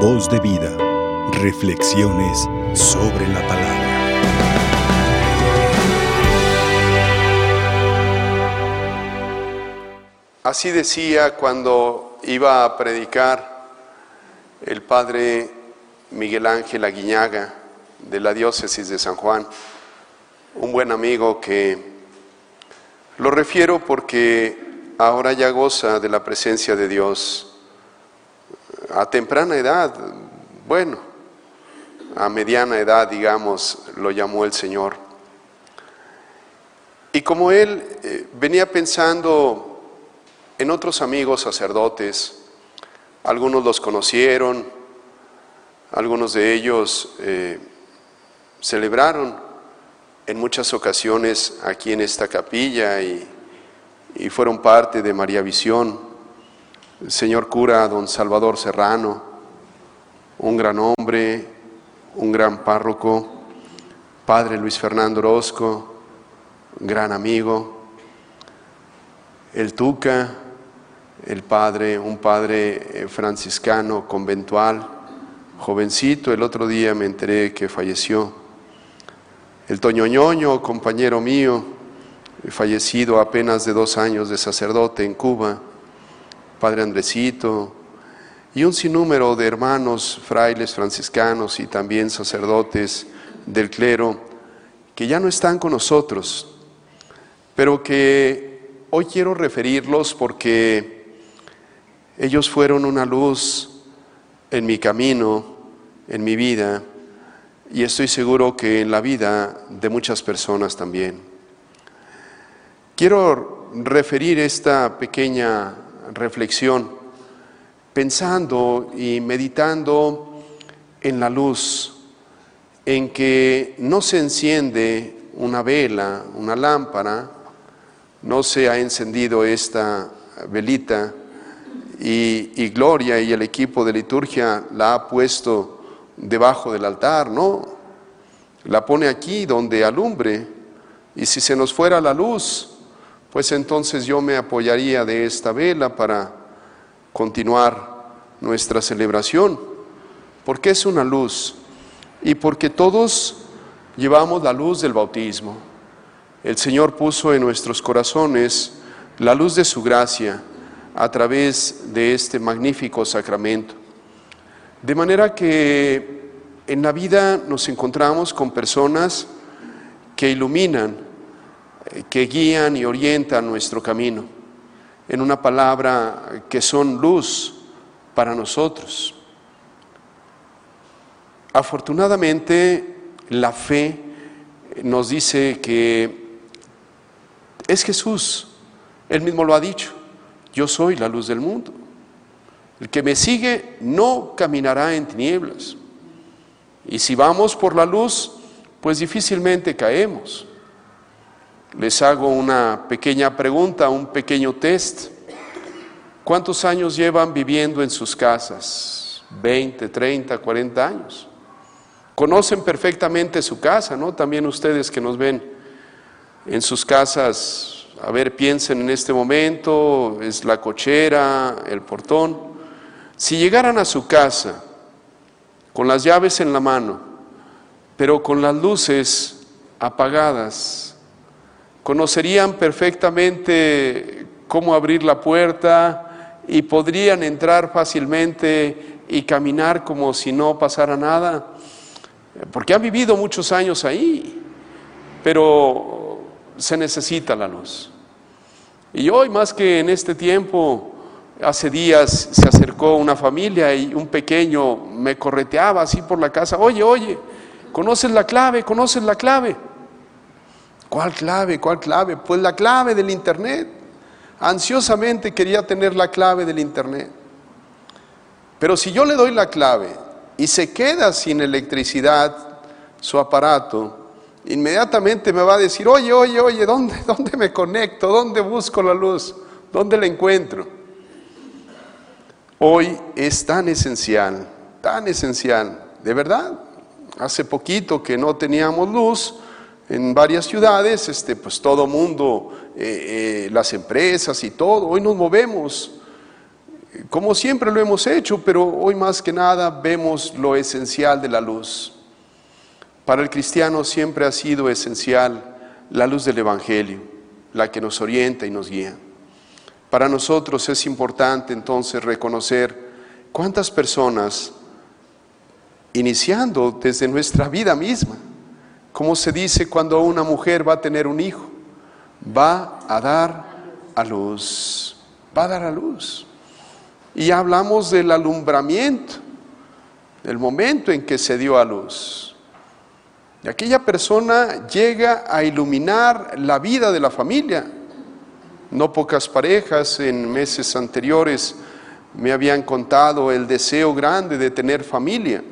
Voz de vida. Reflexiones sobre la palabra. Así decía cuando iba a predicar el padre Miguel Ángel Aguiñaga de la diócesis de San Juan, un buen amigo que lo refiero porque ahora ya goza de la presencia de Dios a temprana edad, bueno, a mediana edad, digamos, lo llamó el Señor. Y como él eh, venía pensando en otros amigos sacerdotes, algunos los conocieron, algunos de ellos eh, celebraron en muchas ocasiones aquí en esta capilla y, y fueron parte de María Visión. Señor cura don Salvador Serrano, un gran hombre, un gran párroco, padre Luis Fernando Orozco, gran amigo, el Tuca, el padre, un padre eh, franciscano conventual, jovencito, el otro día me enteré que falleció. El Toñoñoño, compañero mío, fallecido apenas de dos años de sacerdote en Cuba, padre Andresito, y un sinnúmero de hermanos, frailes franciscanos y también sacerdotes del clero, que ya no están con nosotros, pero que hoy quiero referirlos porque ellos fueron una luz en mi camino, en mi vida, y estoy seguro que en la vida de muchas personas también. Quiero referir esta pequeña reflexión pensando y meditando en la luz, en que no se enciende una vela, una lámpara, no se ha encendido esta velita, y, Gloria y el equipo de liturgia la ha puesto debajo del altar, no, la pone aquí donde alumbre y si se nos fuera la luz, pues entonces yo me apoyaría de esta vela para continuar nuestra celebración, porque es una luz y porque todos llevamos la luz del bautismo. El Señor puso en nuestros corazones la luz de su gracia a través de este magnífico sacramento. De manera que en la vida nos encontramos con personas que iluminan, que guían y orientan nuestro camino. En una palabra, que son luz para nosotros. Afortunadamente, la fe nos dice que es Jesús, Él mismo lo ha dicho yo soy la luz del mundo. El que me sigue no caminará en tinieblas. Y si vamos por la luz, pues difícilmente caemos. Les hago una pequeña pregunta, un pequeño test. ¿Cuántos años llevan viviendo en sus casas? 20, 30, 40 años. Conocen perfectamente su casa, ¿no? También ustedes que nos ven en sus casas a ver, piensen en este momento, es la cochera, el portón. Si llegaran a su casa con las llaves en la mano, pero con las luces apagadas, conocerían perfectamente cómo abrir la puerta y podrían entrar fácilmente y caminar como si no pasara nada, porque han vivido muchos años ahí, pero se necesita la luz. Y hoy más que en este tiempo, hace días se acercó una familia y un pequeño me correteaba así por la casa, oye, oye, ¿conoces la clave? ¿Conoces la clave? ¿Cuál clave? ¿Cuál clave? Pues la clave del Internet. Ansiosamente quería tener la clave del Internet. Pero si yo le doy la clave y se queda sin electricidad su aparato, inmediatamente me va a decir, oye, oye, oye, ¿dónde, ¿dónde me conecto? ¿Dónde busco la luz? ¿Dónde la encuentro? Hoy es tan esencial, tan esencial, de verdad. Hace poquito que no teníamos luz en varias ciudades, este, pues todo mundo, eh, eh, las empresas y todo, hoy nos movemos como siempre lo hemos hecho, pero hoy más que nada vemos lo esencial de la luz. Para el cristiano siempre ha sido esencial la luz del Evangelio, la que nos orienta y nos guía. Para nosotros es importante entonces reconocer cuántas personas, iniciando desde nuestra vida misma, como se dice cuando una mujer va a tener un hijo, va a dar a luz, va a dar a luz. Y hablamos del alumbramiento, del momento en que se dio a luz. Y aquella persona llega a iluminar la vida de la familia. No pocas parejas en meses anteriores me habían contado el deseo grande de tener familia.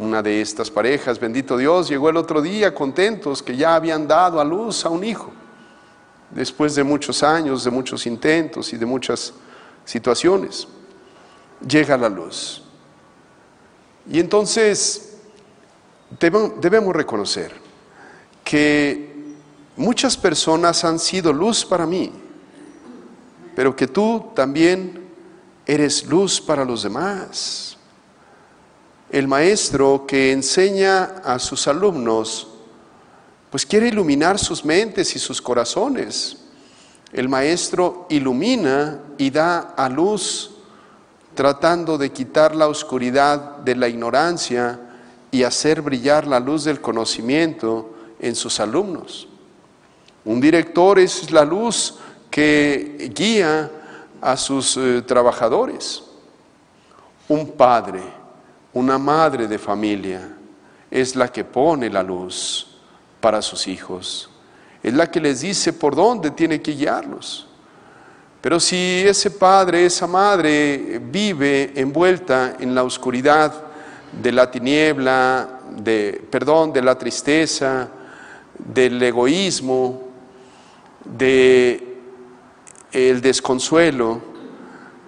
Una de estas parejas, bendito Dios, llegó el otro día contentos que ya habían dado a luz a un hijo, después de muchos años, de muchos intentos y de muchas situaciones. Llega la luz. Y entonces debemos reconocer que muchas personas han sido luz para mí, pero que tú también eres luz para los demás. El maestro que enseña a sus alumnos, pues quiere iluminar sus mentes y sus corazones. El maestro ilumina y da a luz tratando de quitar la oscuridad de la ignorancia y hacer brillar la luz del conocimiento en sus alumnos. Un director es la luz que guía a sus eh, trabajadores. Un padre, una madre de familia es la que pone la luz para sus hijos. Es la que les dice por dónde tiene que guiarlos. Pero si ese padre, esa madre vive envuelta en la oscuridad de la tiniebla, de perdón, de la tristeza, del egoísmo, de el desconsuelo,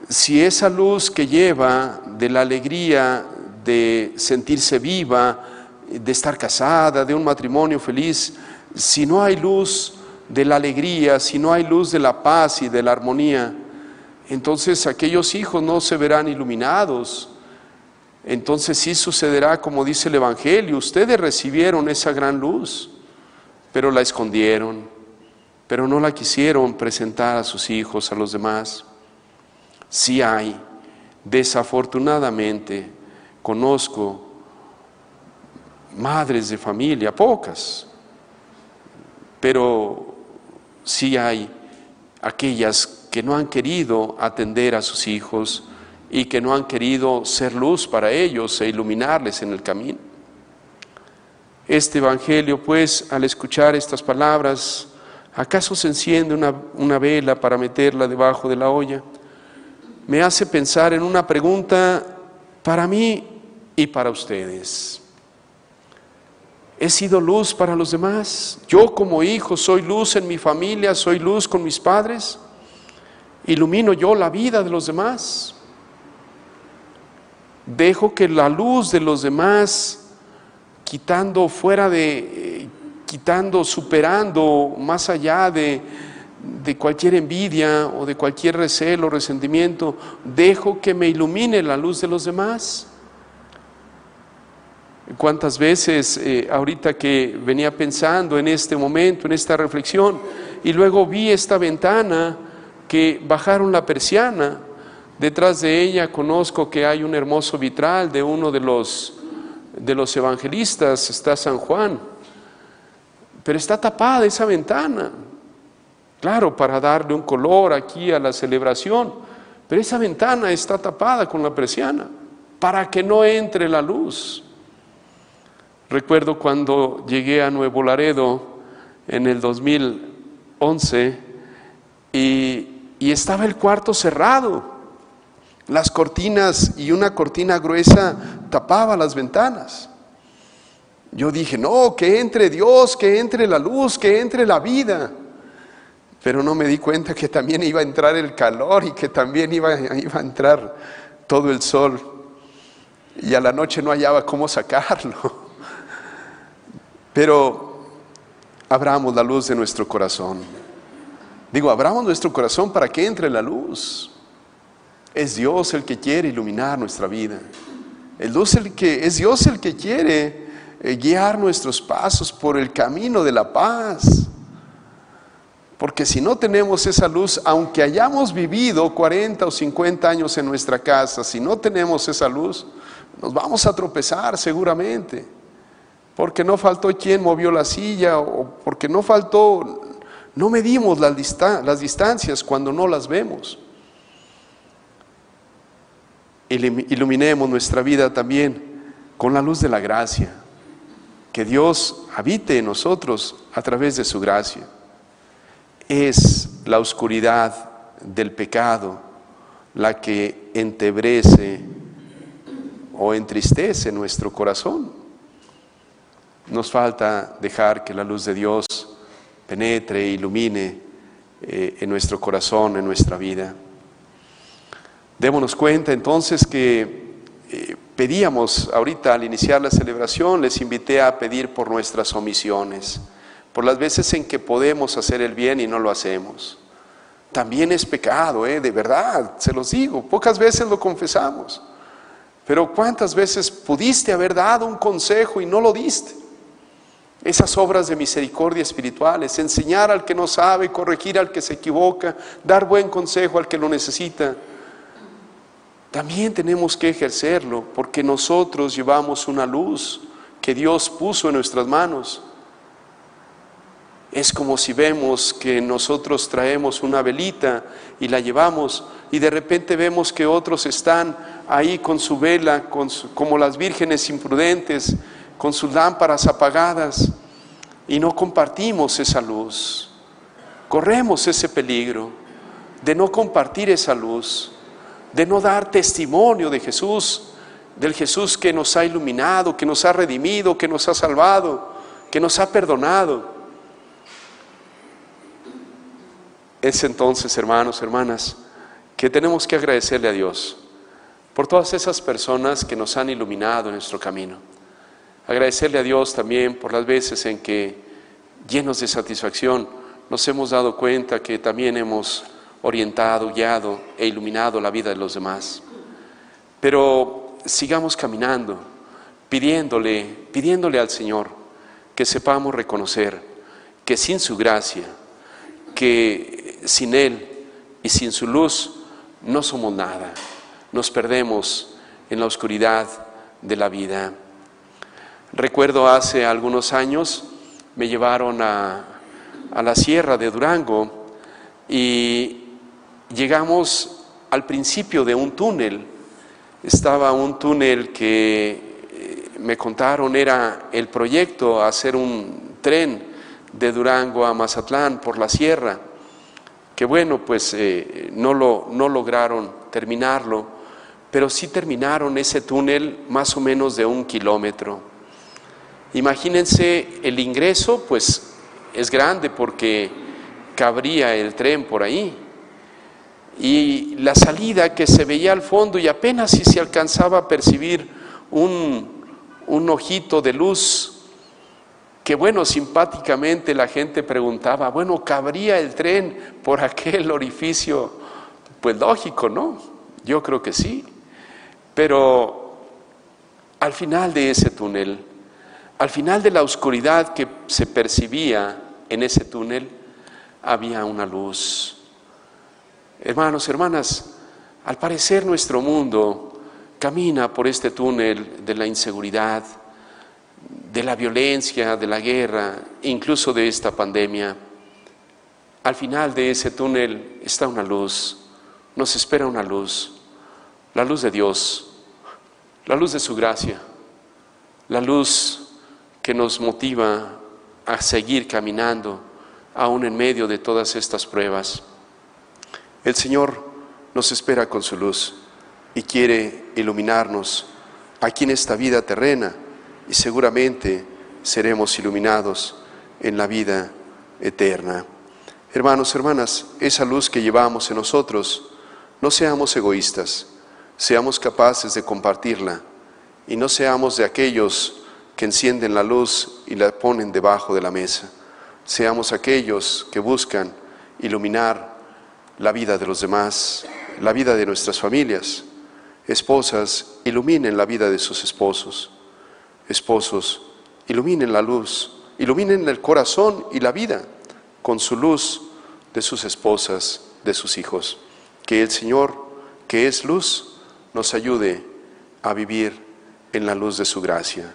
si esa luz que lleva de la alegría de sentirse viva, de estar casada, de un matrimonio feliz, si no hay luz de la alegría, si no hay luz de la paz y de la armonía, entonces aquellos hijos no se verán iluminados. Entonces sí sucederá como dice el Evangelio, ustedes recibieron esa gran luz, pero la escondieron pero no la quisieron presentar a sus hijos, a los demás. Sí hay, desafortunadamente, conozco madres de familia, pocas, pero sí hay aquellas que no han querido atender a sus hijos y que no han querido ser luz para ellos e iluminarles en el camino. Este Evangelio, pues, al escuchar estas palabras, ¿Acaso se enciende una, vela para meterla debajo de la olla? Me hace pensar en una pregunta para mí y para ustedes. ¿He sido luz para los demás? Yo como hijo soy luz en mi familia, soy luz con mis padres. ¿Ilumino yo la vida de los demás? Dejo que la luz de los demás, quitando fuera de quitando, superando más allá de, de cualquier envidia o de cualquier recelo, resentimiento, dejo que me ilumine la luz de los demás. ¿Cuántas veces eh, ahorita que venía pensando en este momento, en esta reflexión, y luego vi esta ventana que bajaron la persiana, detrás de ella conozco que hay un hermoso vitral de uno de los, de los evangelistas, está San Juan, pero está tapada esa ventana. Claro, para darle un color aquí a la celebración, pero esa ventana está tapada con la persiana para que no entre la luz. Recuerdo cuando llegué a Nuevo Laredo en el 2011 y, estaba el cuarto cerrado. Las cortinas y una cortina gruesa tapaba las ventanas. Yo dije, no, que entre Dios, que entre la luz, que entre la vida. Pero no me di cuenta que también iba a entrar el calor y que también iba a entrar todo el sol. Y a la noche no hallaba cómo sacarlo. Pero abramos la luz de nuestro corazón. Digo, abramos nuestro corazón para que entre la luz. Es Dios el que quiere iluminar nuestra vida. El Dios el que, es Dios el que quiere eh, guiar nuestros pasos por el camino de la paz. Porque si no tenemos esa luz, aunque hayamos vivido 40 o 50 años en nuestra casa, si no tenemos esa luz, nos vamos a tropezar seguramente. Porque no faltó quien movió la silla o porque no faltó, no medimos las, las distancias cuando no las vemos. Iluminemos nuestra vida también con la luz de la gracia. Que Dios habite en nosotros a través de su gracia es la oscuridad del pecado la que entebrece o entristece nuestro corazón. Nos falta dejar que la luz de Dios penetre e ilumine eh, en nuestro corazón, en nuestra vida. Démonos cuenta entonces que eh, pedíamos ahorita al iniciar la celebración, les invité a pedir por nuestras omisiones por las veces en que podemos hacer el bien y no lo hacemos. También es pecado, ¿eh? de verdad, se los digo, pocas veces lo confesamos. Pero ¿cuántas veces pudiste haber dado un consejo y no lo diste? Esas obras de misericordia espirituales, enseñar al que no sabe, corregir al que se equivoca, dar buen consejo al que lo necesita. También tenemos que ejercerlo porque nosotros llevamos una luz que Dios puso en nuestras manos. Es como si vemos que nosotros traemos una velita y la llevamos y de repente vemos que otros están ahí con su vela, como las vírgenes imprudentes, con sus lámparas apagadas y no compartimos esa luz. Corremos ese peligro de no compartir esa luz, de no dar testimonio de Jesús, del Jesús que nos ha iluminado, que nos ha redimido, que nos ha salvado, que nos ha perdonado. Es entonces, hermanos, hermanas, que tenemos que agradecerle a Dios por todas esas personas que nos han iluminado en nuestro camino. Agradecerle a Dios también por las veces en que, llenos de satisfacción, nos hemos dado cuenta que también hemos orientado, guiado e iluminado la vida de los demás. Pero sigamos caminando, pidiéndole, pidiéndole al Señor que sepamos reconocer que sin su gracia, que sin Él y sin su luz no somos nada. Nos perdemos en la oscuridad de la vida. Recuerdo hace algunos años me llevaron a, la sierra de Durango y llegamos al principio de un túnel. Estaba un túnel que eh, me contaron era el proyecto hacer un tren de Durango a Mazatlán por la sierra que bueno, pues eh, no, lo, no lograron terminarlo, pero sí terminaron ese túnel más o menos de un kilómetro. Imagínense el ingreso, pues es grande porque cabría el tren por ahí. Y la salida que se veía al fondo y apenas si se alcanzaba a percibir un, un ojito de luz que bueno, simpáticamente la gente preguntaba, bueno, ¿cabría el tren por aquel orificio? Pues lógico, ¿no? Yo creo que sí. Pero al final de ese túnel, al final de la oscuridad que se percibía en ese túnel, había una luz. Hermanos, hermanas, al parecer nuestro mundo camina por este túnel de la inseguridad, de la violencia, de la guerra, incluso de esta pandemia. Al final de ese túnel está una luz, nos espera una luz, la luz de Dios, la luz de su gracia, la luz que nos motiva a seguir caminando aún en medio de todas estas pruebas. El Señor nos espera con su luz y quiere iluminarnos aquí en esta vida terrena y seguramente seremos iluminados en la vida eterna. Hermanos, hermanas, esa luz que llevamos en nosotros, no seamos egoístas, seamos capaces de compartirla y no seamos de aquellos que encienden la luz y la ponen debajo de la mesa. Seamos aquellos que buscan iluminar la vida de los demás, la vida de nuestras familias. Esposas, iluminen la vida de sus esposos. Esposos, iluminen la luz, iluminen el corazón y la vida con su luz de sus esposas, de sus hijos. Que el Señor, que es luz, nos ayude a vivir en la luz de su gracia.